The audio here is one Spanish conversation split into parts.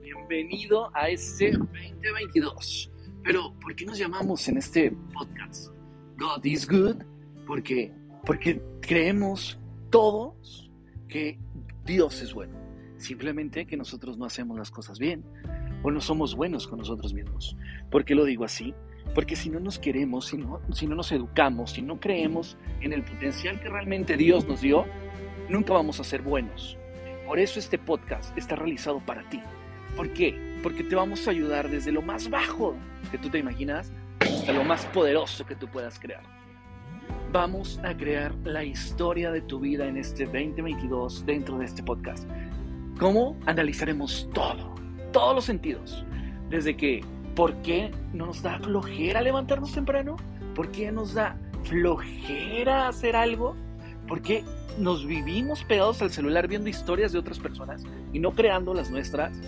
bienvenido, a este 2022. Pero, ¿por qué nos llamamos en este podcast God is Good? Porque, porque creemos todos que Dios es bueno. Simplemente que nosotros no hacemos las cosas bien o no somos buenos con nosotros mismos. ¿Por qué lo digo así? Porque si no nos queremos, si no, si no nos educamos, si no creemos en el potencial que realmente Dios nos dio, nunca vamos a ser buenos. Por eso este podcast está realizado para ti. ¿Por qué? Porque te vamos a ayudar desde lo más bajo que tú te imaginas hasta lo más poderoso que tú puedas crear. Vamos a crear la historia de tu vida en este 2022 dentro de este podcast. ¿Cómo? Analizaremos todo, todos los sentidos. Desde que, ¿por qué no nos da flojera levantarnos temprano? ¿Por qué nos da flojera hacer algo? ¿Por qué nos vivimos pegados al celular viendo historias de otras personas y no creando las nuestras?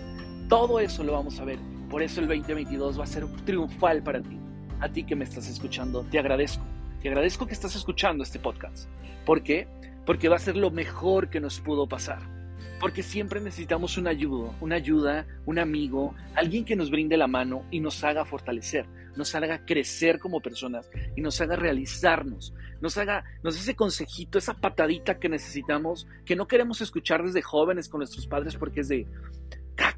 Todo eso lo vamos a ver. Por eso el 2022 va a ser triunfal para ti. A ti que me estás escuchando, te agradezco. Te agradezco que estás escuchando este podcast. ¿Por qué? Porque va a ser lo mejor que nos pudo pasar. Porque siempre necesitamos una ayuda, una ayuda, un amigo, alguien que nos brinde la mano y nos haga fortalecer, nos haga crecer como personas y nos haga realizarnos, nos haga, nos ese consejito, esa patadita que necesitamos, que no queremos escuchar desde jóvenes con nuestros padres porque es de,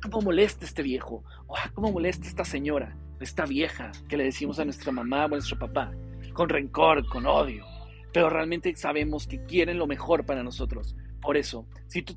cómo molesta este viejo, o ah, cómo molesta esta señora, esta vieja que le decimos a nuestra mamá o a nuestro papá, con rencor, con odio, pero realmente sabemos que quieren lo mejor para nosotros. Por eso, si tú,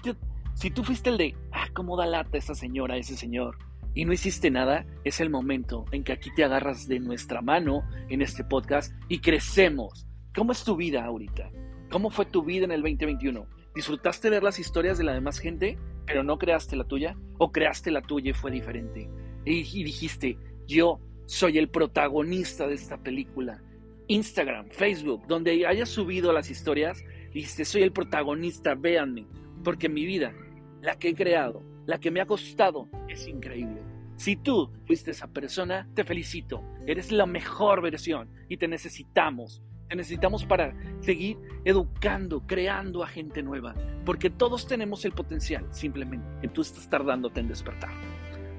si tú fuiste el de, ah, cómo da lata esa señora, ese señor, y no hiciste nada, es el momento en que aquí te agarras de nuestra mano en este podcast y crecemos. ¿Cómo es tu vida ahorita? ¿Cómo fue tu vida en el 2021? ¿Disfrutaste ver las historias de la demás gente, pero no creaste la tuya? ¿O creaste la tuya y fue diferente? Y, dijiste, yo soy el protagonista de esta película. Instagram, Facebook, donde hayas subido las historias, dijiste, soy el protagonista, véanme, porque mi vida, la que he creado, la que me ha costado es increíble. Si tú fuiste esa persona, te felicito. Eres la mejor versión y te necesitamos. Te necesitamos para seguir educando, creando a gente nueva. Porque todos tenemos el potencial, simplemente que tú estás tardándote en despertar.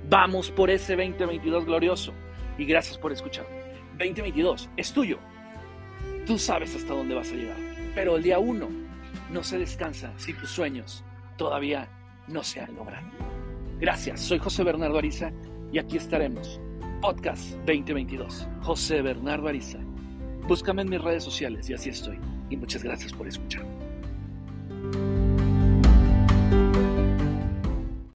Vamos por ese 2022 glorioso. Y gracias por escuchar. 2022 es tuyo. Tú sabes hasta dónde vas a llegar. Pero el día uno no se descansa si tus sueños todavía no se han logrado. Gracias, soy José Bernardo Ariza y aquí estaremos. Podcast 2022. José Bernardo Ariza. Búscame en mis redes sociales y así estoy. Y muchas gracias por escuchar.